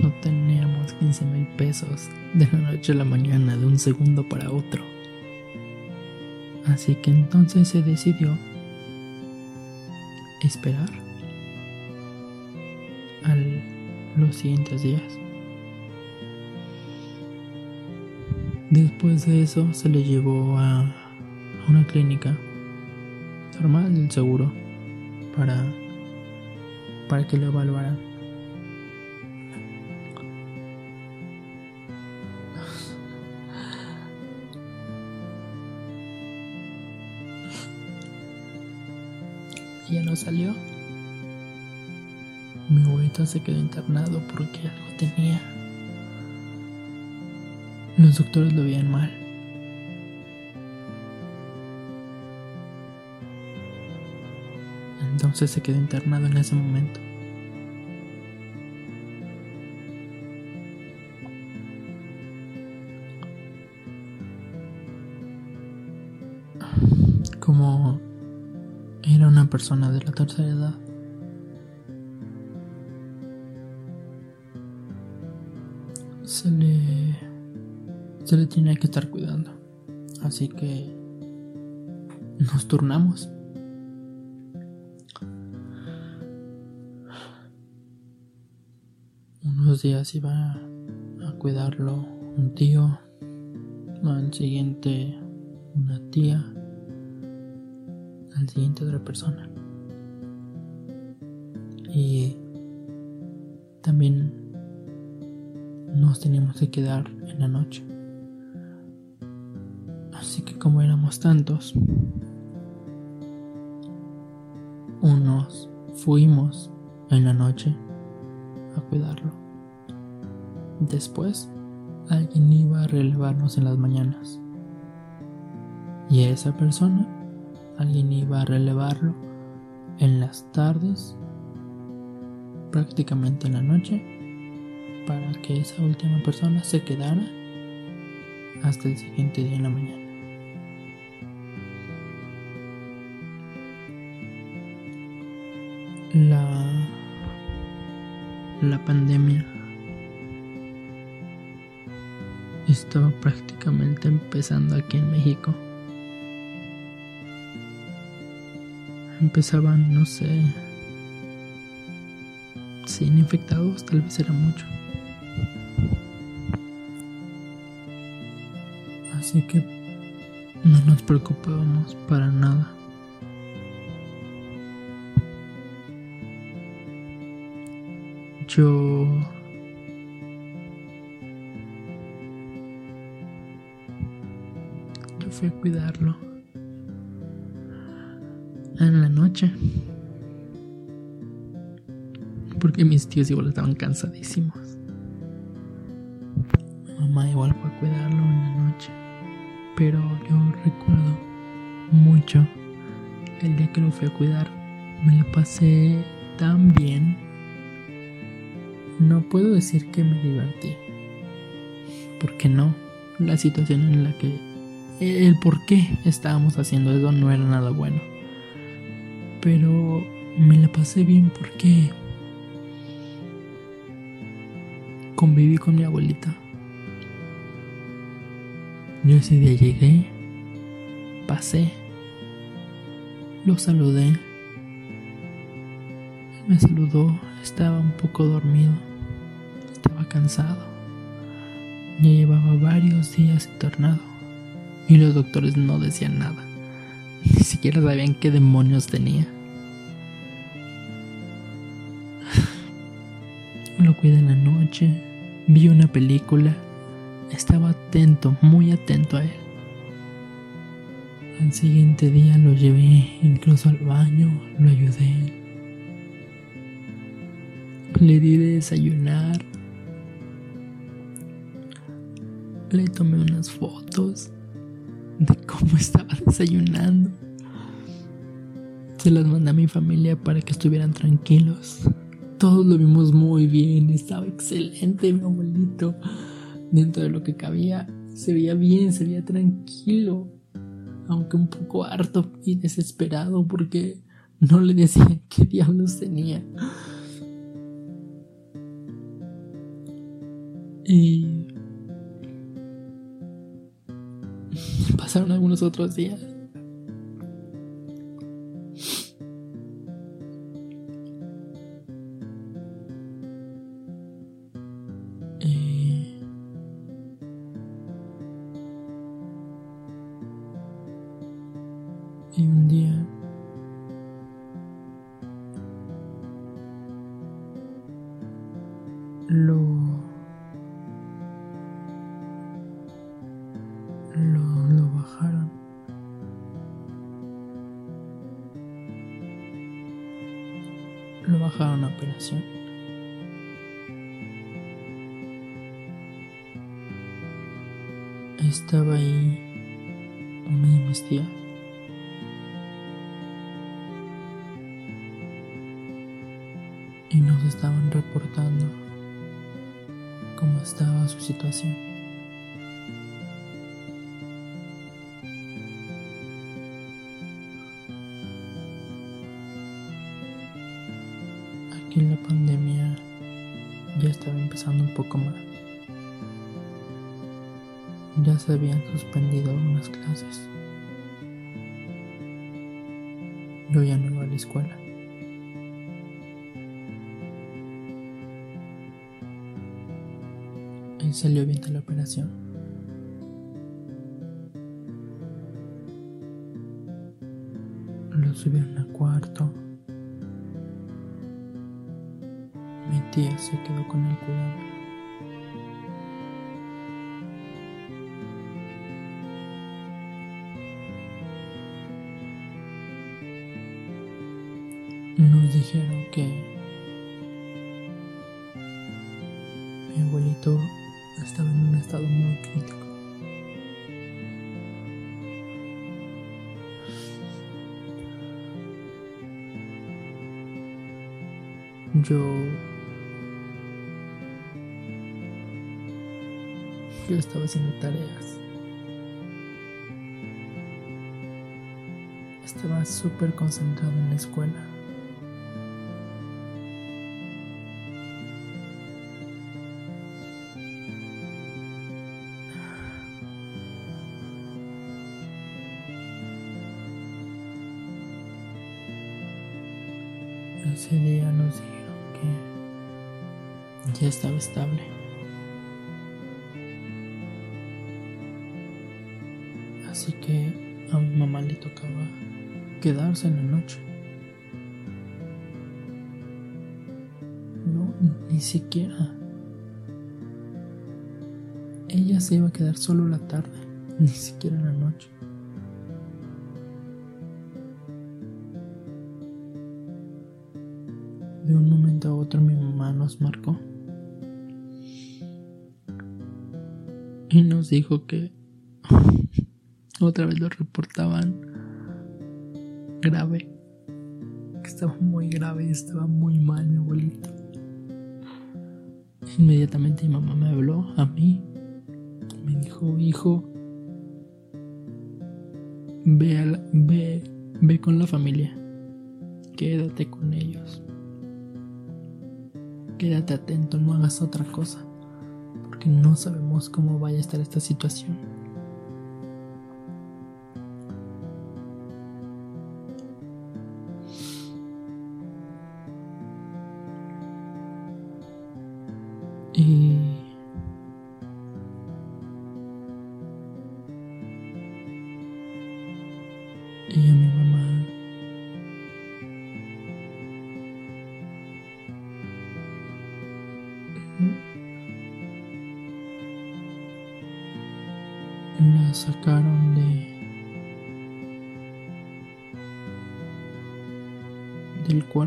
No teníamos 15 mil pesos de la noche a la mañana, de un segundo para otro. Así que entonces se decidió esperar a los siguientes días. Después de eso se le llevó a, a una clínica normal del seguro para para que lo evaluaran. Ya no salió. Mi abuelito se quedó internado porque algo tenía. Los doctores lo veían mal. Entonces se quedó internado en ese momento. Como era una persona de la tercera edad, se le se le tenía que estar cuidando. Así que nos turnamos. Unos días iba a cuidarlo un tío, al siguiente una tía, al siguiente otra persona. Y también nos teníamos que quedar en la noche. Así que como éramos tantos, unos fuimos en la noche Después, alguien iba a relevarnos en las mañanas. Y esa persona, alguien iba a relevarlo en las tardes, prácticamente en la noche, para que esa última persona se quedara hasta el siguiente día en la mañana. La, la pandemia estaba prácticamente empezando aquí en México. Empezaban, no sé, 100 infectados, tal vez era mucho. Así que no nos preocupábamos para nada. Yo fui a cuidarlo en la noche porque mis tíos igual estaban cansadísimos. Mi mamá igual fue a cuidarlo en la noche, pero yo recuerdo mucho el día que lo fui a cuidar. Me lo pasé tan bien no puedo decir que me divertí. Porque no. La situación en la que... El por qué estábamos haciendo eso no era nada bueno. Pero me la pasé bien porque... Conviví con mi abuelita. Yo ese día llegué, pasé, lo saludé, me saludó, estaba un poco dormido estaba cansado. Ya llevaba varios días internado y los doctores no decían nada. Ni siquiera sabían qué demonios tenía. *laughs* Lo cuidé en la noche, vi una película, estaba atento, muy atento a él. Al siguiente día lo llevé incluso al baño, lo ayudé. Le di de desayunar, le tomé unas fotos de cómo estaba desayunando. Se las mandé a mi familia para que estuvieran tranquilos. Todos lo vimos muy bien, estaba excelente mi abuelito. Dentro de lo que cabía, se veía bien, se veía tranquilo. Aunque un poco harto y desesperado porque no le decía *laughs* qué diablos tenía. Algunos otros días. Yo yo estaba haciendo tareas. Estaba súper concentrado en la escuela. Estable. Así que a mi mamá le tocaba quedarse en la noche. No, ni siquiera. Ella se iba a quedar solo la tarde, *laughs* ni siquiera la noche. De un momento a otro mi mamá nos marcó y nos dijo que *laughs* otra vez lo reportaban grave, que estaba muy grave y estaba muy mal mi abuelito. Inmediatamente mi mamá me habló a mí, me dijo, hijo, ve, a la- ve, ve con la familia, quédate con ellos. Quédate atento, no hagas otra cosa, porque no sabemos cómo vaya a estar esta situación.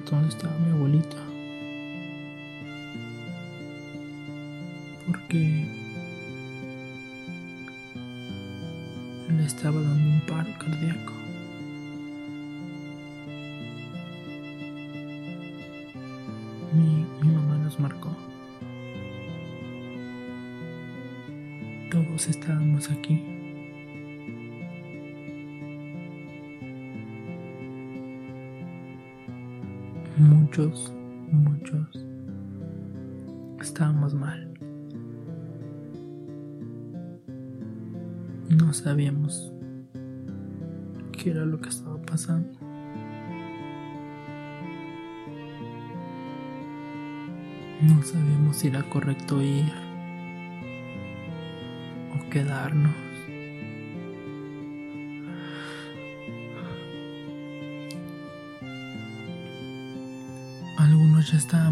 Donde estaba mi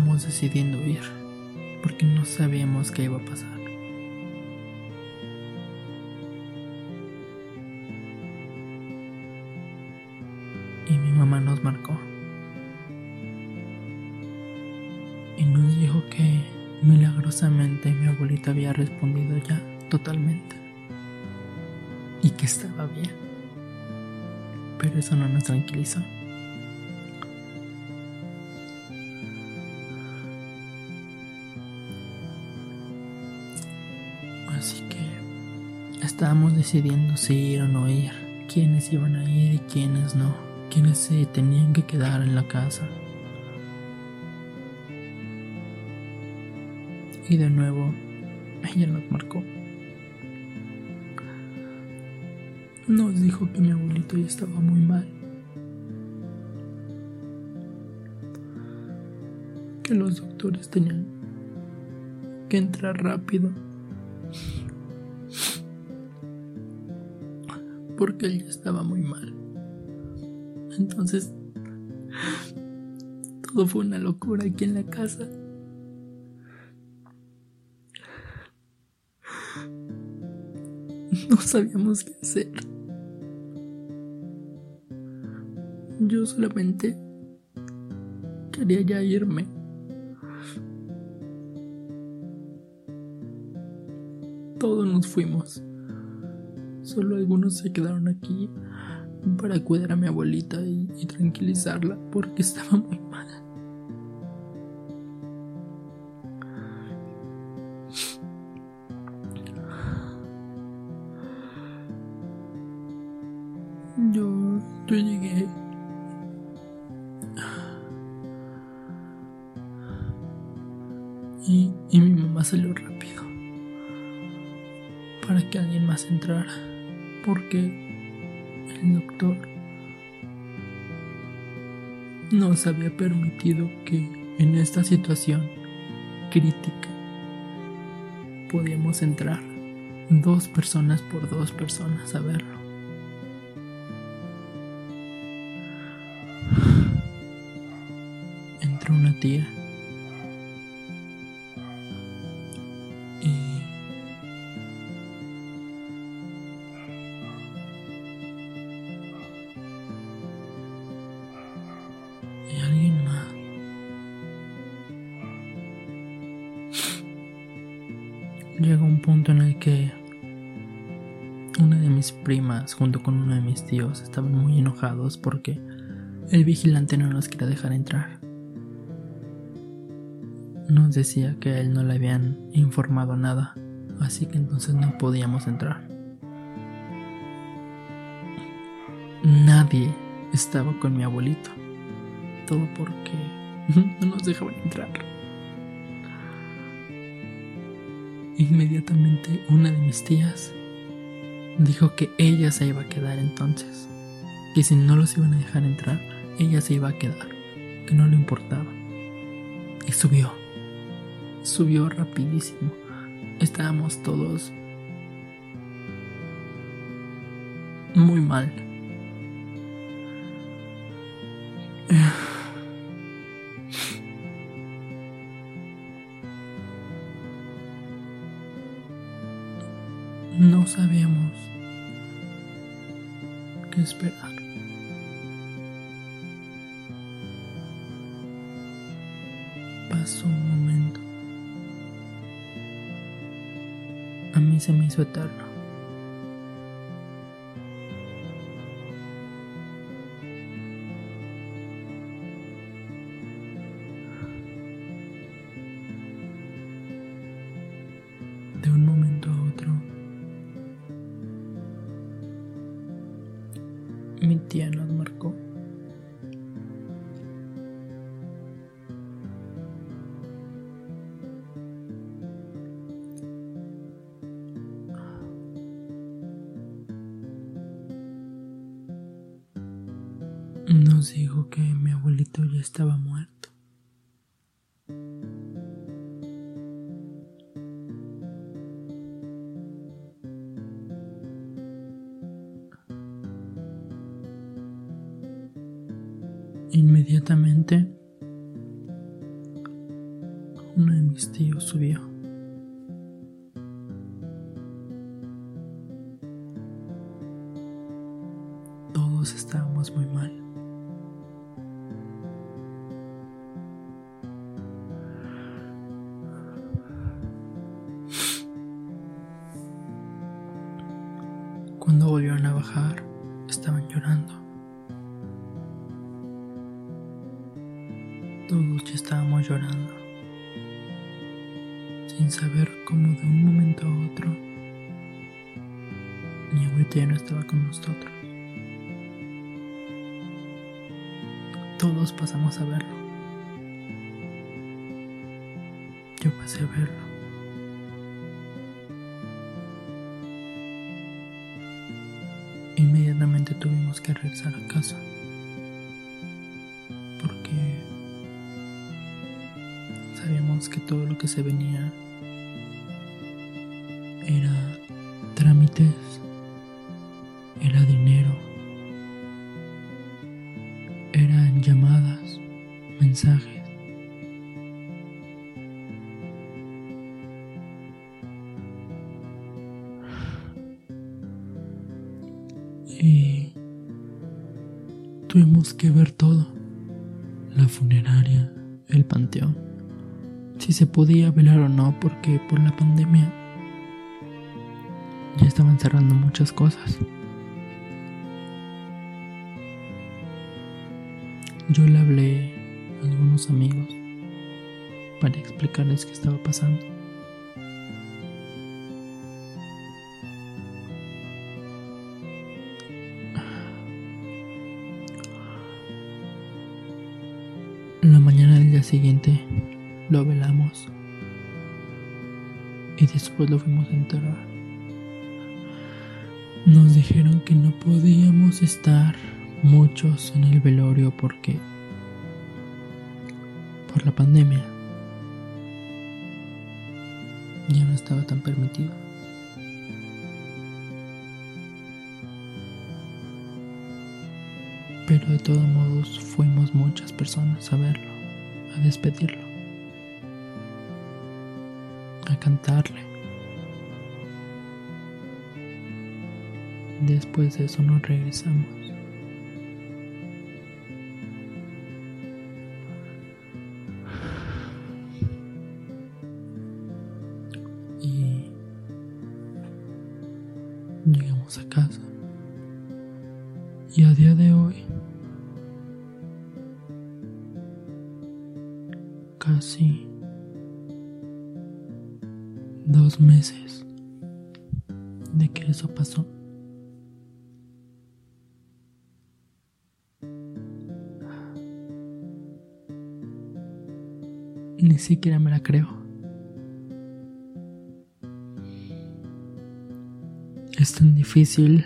Estábamos decidiendo ir porque no sabíamos qué iba a pasar. Y mi mamá nos marcó. Y nos dijo que milagrosamente mi abuelita había respondido ya totalmente. Y que estaba bien. Pero eso no nos tranquilizó. Que estábamos decidiendo si ir o no ir, quiénes iban a ir y quiénes no, quiénes se tenían que quedar en la casa. Y de nuevo, ella nos marcó. nos dijo que mi abuelito ya estaba muy mal. Que los doctores tenían que entrar rápido. Porque él ya estaba muy mal. Entonces, todo fue una locura aquí en la casa. No sabíamos qué hacer. Yo solamente quería ya irme. Todos nos fuimos. Solo algunos se quedaron aquí para cuidar a mi abuelita y, tranquilizarla porque *laughs* estaba muy mal. Situación crítica podíamos entrar dos personas por dos personas a verlo. Entró una tía junto con uno de mis tíos estaban muy enojados porque el vigilante no nos quería dejar entrar. Nos decía que a él no le habían informado nada, así que entonces no podíamos entrar. Nadie estaba con mi abuelito, todo porque *laughs* no nos dejaban entrar. Inmediatamente una de mis tías dijo que ella se iba a quedar entonces, que si no los iban a dejar entrar, ella se iba a quedar, que no le importaba. Y subió, subió rapidísimo. Estábamos todos muy mal. Mí se Inmediatamente, uno de mis tíos subió. Podía velar o no, porque por la pandemia ya estaban cerrando muchas cosas. Yo le hablé a algunos amigos para explicarles qué estaba pasando. La mañana del día siguiente lo velamos después lo fuimos a enterrar. Nos dijeron que no podíamos estar muchos en el velorio porque por la pandemia ya no estaba tan permitido. Pero de todos modos fuimos muchas personas a verlo, a despedirlo, a cantarle. Después de eso nos regresamos. Creo. Es tan difícil